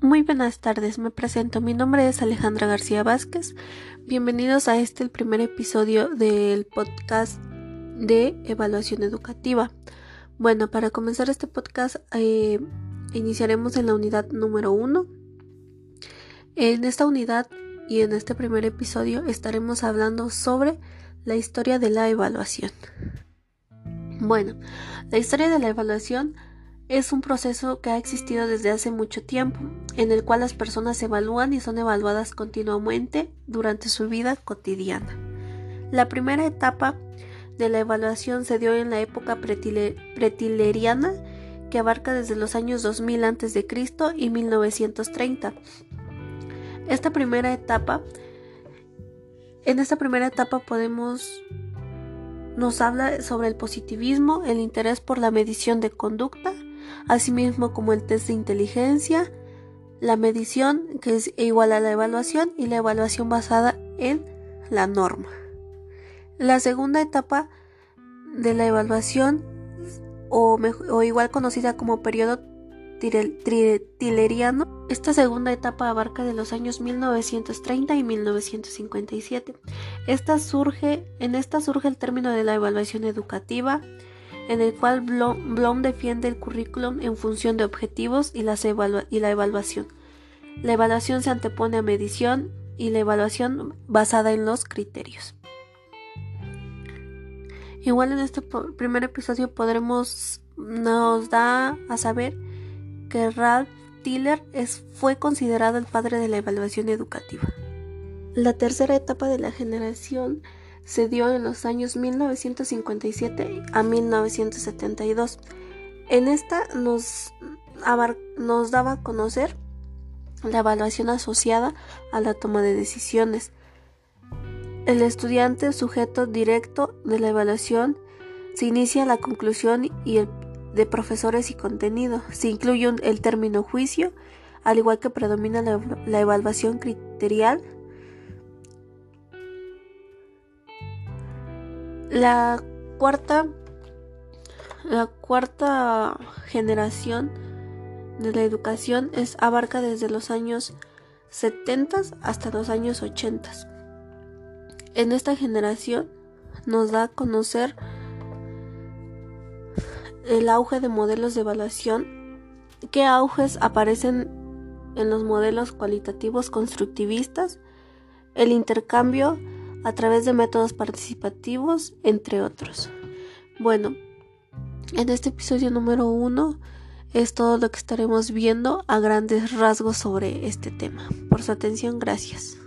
Muy buenas tardes, me presento. Mi nombre es Alejandra García Vázquez. Bienvenidos a este, el primer episodio del podcast de evaluación educativa. Bueno, para comenzar este podcast, eh, iniciaremos en la unidad número 1. En esta unidad y en este primer episodio estaremos hablando sobre la historia de la evaluación. Bueno, la historia de la evaluación es un proceso que ha existido desde hace mucho tiempo, en el cual las personas evalúan y son evaluadas continuamente durante su vida cotidiana. La primera etapa de la evaluación se dio en la época pretileriana, que abarca desde los años 2000 a.C. y 1930. Esta primera etapa, en esta primera etapa podemos nos habla sobre el positivismo, el interés por la medición de conducta, asimismo como el test de inteligencia, la medición que es igual a la evaluación y la evaluación basada en la norma. La segunda etapa de la evaluación o, igual conocida como periodo tileriano. Esta segunda etapa abarca de los años 1930 y 1957. Esta surge, en esta surge el término de la evaluación educativa, en el cual Blom, defiende el currículum en función de objetivos y, la evaluación. La evaluación se antepone a medición y la evaluación basada en los criterios. Igual en este primer episodio podremos nos da a saber que Ralph Tiller fue considerado el padre de la evaluación educativa. La tercera etapa de la generación se dio en los años 1957 a 1972. En esta nos, nos daba a conocer la evaluación asociada a la toma de decisiones. El estudiante sujeto directo de la evaluación se inicia la conclusión y el de profesores y contenido. Se incluye el término juicio, al igual que predomina la, la evaluación criterial La cuarta, la cuarta generación de la educación es, abarca desde los años 70 hasta los años 80. En esta generación nos da a conocer el auge de modelos de evaluación, qué auges aparecen en los modelos cualitativos constructivistas, el intercambio a través de métodos participativos, entre otros. Bueno, en este episodio número uno es todo lo que estaremos viendo a grandes rasgos sobre este tema. Por su atención, gracias.